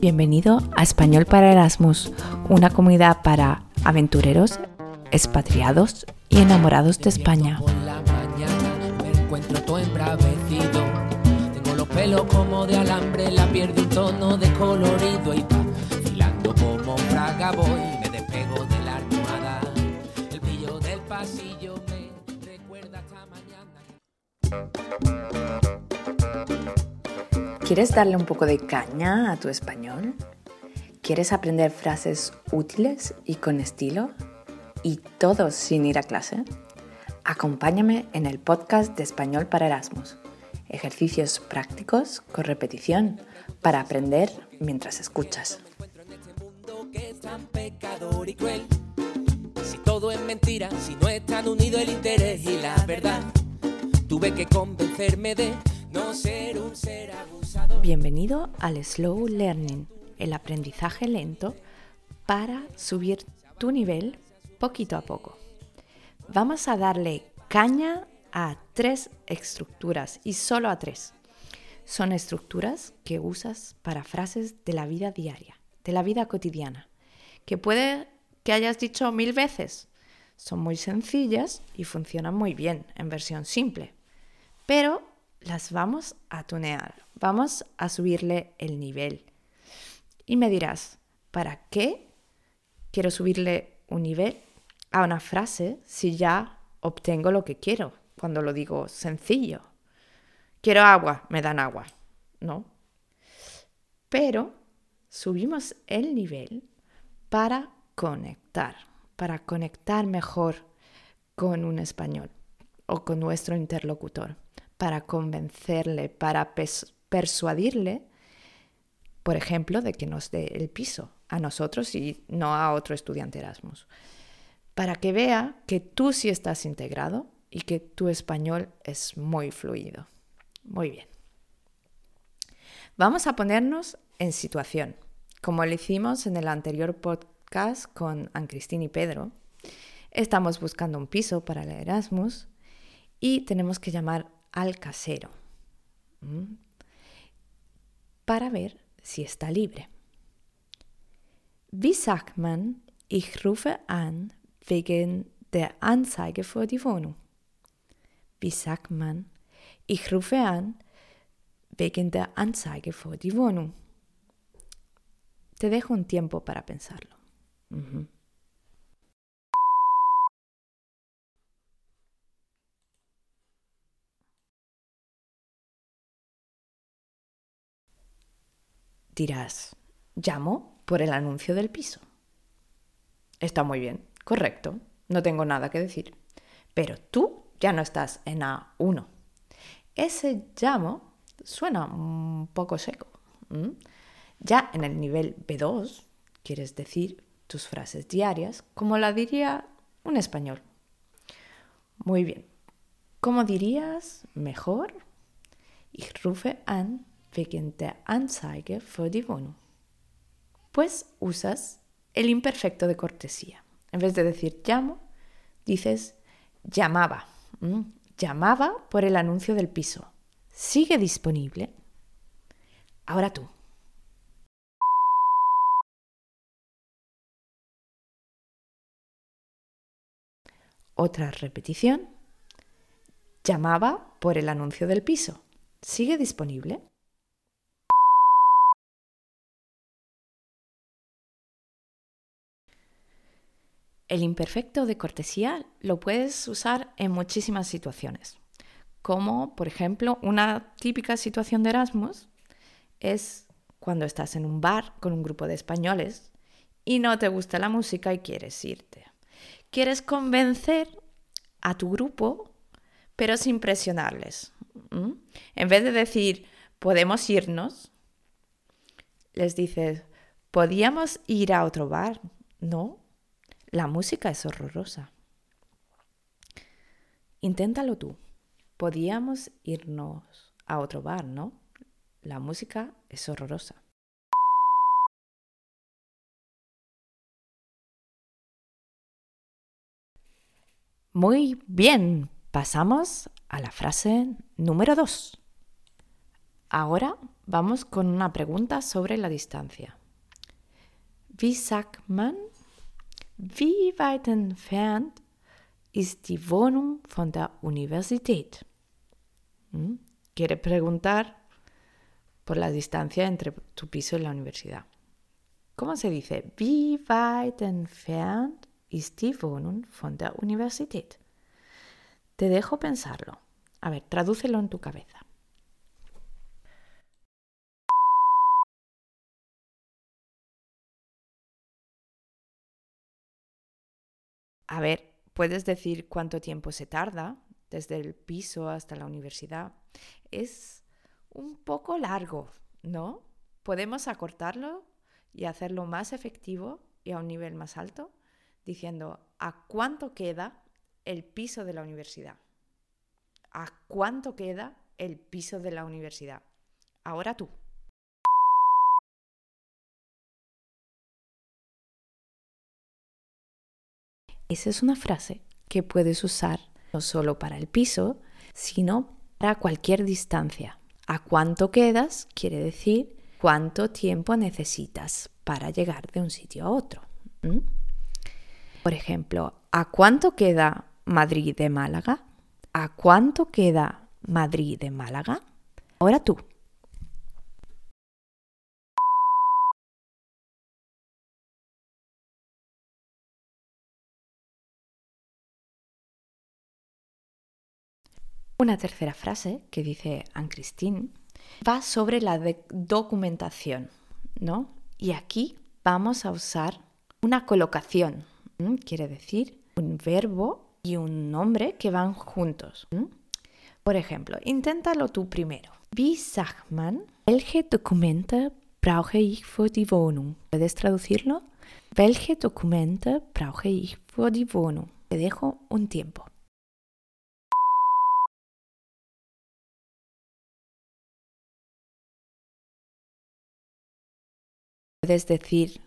Bienvenido a Español para Erasmus, una comunidad para aventureros, expatriados y enamorados de España. Mañana me encuentro todo embravecido. Tengo los pelos como de alambre, la piel de un tono de colorido y va filando como fraga voy. Me despego de la almohada. El brillo del pasillo me recuerda esta mañana. ¿Quieres darle un poco de caña a tu español? ¿Quieres aprender frases útiles y con estilo? ¿Y todo sin ir a clase? Acompáñame en el podcast de Español para Erasmus. Ejercicios prácticos con repetición para aprender mientras escuchas. Si todo es mentira, si no están unidos el interés y la verdad, tuve que convencerme de no ser un ser abusado. Bienvenido al Slow Learning, el aprendizaje lento para subir tu nivel poquito a poco. Vamos a darle caña a tres estructuras y solo a tres. Son estructuras que usas para frases de la vida diaria, de la vida cotidiana, que puede que hayas dicho mil veces. Son muy sencillas y funcionan muy bien en versión simple, pero las vamos a tunear, vamos a subirle el nivel. Y me dirás, ¿para qué quiero subirle un nivel a una frase si ya obtengo lo que quiero? Cuando lo digo sencillo. Quiero agua, me dan agua, ¿no? Pero subimos el nivel para conectar, para conectar mejor con un español o con nuestro interlocutor, para convencerle, para persuadirle, por ejemplo, de que nos dé el piso a nosotros y no a otro estudiante Erasmus, para que vea que tú sí estás integrado y que tu español es muy fluido. Muy bien. Vamos a ponernos en situación, como lo hicimos en el anterior podcast con Anne-Christine y Pedro. Estamos buscando un piso para el Erasmus y tenemos que llamar al casero para ver si está libre. Wie ich rufe an wegen der Anzeige für die Wohnung? Wie sagt man, ich rufe an wegen der Anzeige für die Wohnung? Te dejo un tiempo para pensarlo. Dirás, llamo por el anuncio del piso. Está muy bien, correcto, no tengo nada que decir. Pero tú ya no estás en A1. Ese llamo suena un poco seco. Ya en el nivel B2 quieres decir tus frases diarias como la diría un español. Muy bien. ¿Cómo dirías mejor? Ich rufe an wegen Anzeige für die. Pues usas el imperfecto de cortesía. En vez de decir llamo, dices llamaba. Llamaba por el anuncio del piso. ¿Sigue disponible? Ahora tú. Otra repetición. Llamaba por el anuncio del piso. ¿Sigue disponible? El imperfecto de cortesía lo puedes usar en muchísimas situaciones, como por ejemplo una típica situación de Erasmus es cuando estás en un bar con un grupo de españoles y no te gusta la música y quieres irte. Quieres convencer a tu grupo, pero sin presionarles. En vez de decir, podemos irnos, les dices, podíamos ir a otro bar. No, la música es horrorosa. Inténtalo tú. Podíamos irnos a otro bar, ¿no? La música es horrorosa. Muy bien, pasamos a la frase número dos. Ahora vamos con una pregunta sobre la distancia. Wie wie weit entfernt ist die Wohnung von der Universität? ¿Mm? Quiere preguntar por la distancia entre tu piso y la universidad. ¿Cómo se dice? Wie weit entfernt ist die Wohnung von der Universität? Te dejo pensarlo. A ver, tradúcelo en tu cabeza. A ver, puedes decir cuánto tiempo se tarda desde el piso hasta la universidad. Es un poco largo, ¿no? Podemos acortarlo y hacerlo más efectivo y a un nivel más alto, diciendo a cuánto queda el piso de la universidad. ¿A cuánto queda el piso de la universidad? Ahora tú. Esa es una frase que puedes usar no solo para el piso, sino para cualquier distancia. ¿A cuánto quedas? Quiere decir cuánto tiempo necesitas para llegar de un sitio a otro. Por ejemplo, ¿a cuánto queda Madrid de Málaga? ¿A cuánto queda Madrid de Málaga? Ahora tú. Una tercera frase que dice Anne-Christine va sobre la documentación, ¿no? Y aquí vamos a usar una colocación, quiere decir un verbo y un nombre que van juntos. Por ejemplo, inténtalo tú primero. Wie sagt man, welche brauche ich für die Wohnung? ¿Puedes traducirlo? Welche Dokumente brauche ich für die Wohnung? Te dejo un tiempo. Puedes decir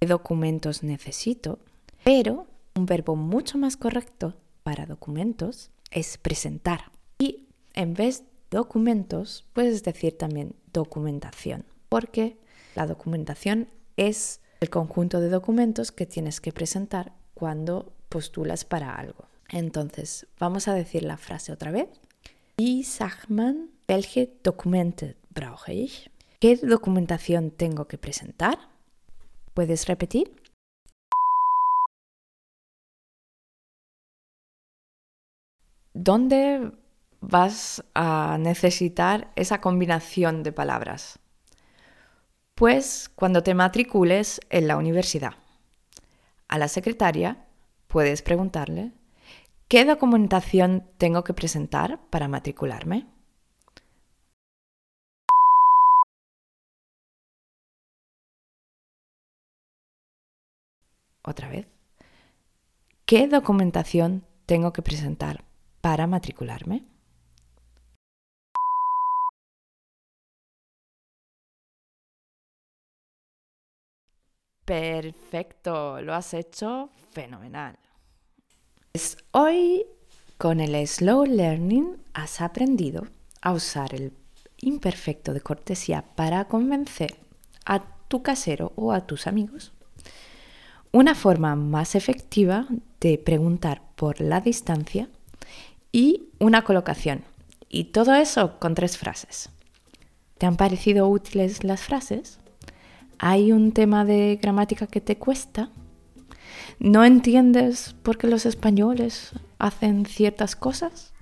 qué documentos necesito, pero un verbo mucho más correcto para documentos es presentar. Y en vez de documentos, puedes decir también documentación, porque la documentación es el conjunto de documentos que tienes que presentar cuando postulas para algo. Entonces, vamos a decir la frase otra vez. Wie sagt man, welche Dokumente brauche ich? ¿Qué documentación tengo que presentar? ¿Puedes repetir? ¿Dónde vas a necesitar esa combinación de palabras? Pues cuando te matricules en la universidad. A la secretaria puedes preguntarle, ¿qué documentación tengo que presentar para matricularme? Otra vez. ¿Qué documentación tengo que presentar para matricularme? Perfecto, lo has hecho fenomenal. Pues hoy con el Slow Learning has aprendido a usar el imperfecto de cortesía para convencer a tu casero o a tus amigos una forma más efectiva de preguntar por la distancia y una colocación. Y todo eso con tres frases. ¿Te han parecido útiles las frases? ¿Hay un tema de gramática que te cuesta? ¿No entiendes por qué los españoles hacen ciertas cosas?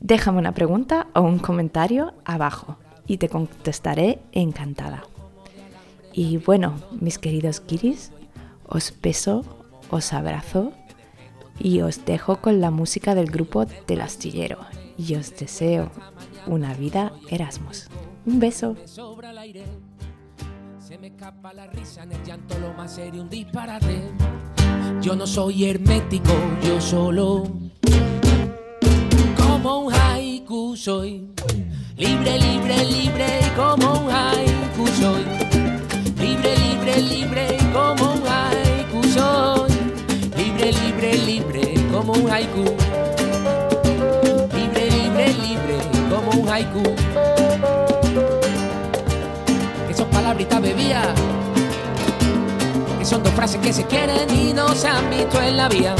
Déjame una pregunta o un comentario abajo y te contestaré encantada. Y bueno, mis queridos kiris, os beso, os abrazo y os dejo con la música del grupo del astillero y os deseo una vida Erasmus. Un beso. Se me escapa la risa en el llanto, lo más serio, un disparate. Yo no soy hermético, yo solo. Como un haiku soy. Libre, libre, libre, como un haiku soy. Libre, libre, libre, como un como un haiku. Libre, libre, libre como un haiku. Que son palabritas bebidas. Que son dos frases que se quieren y no se han visto en la vía.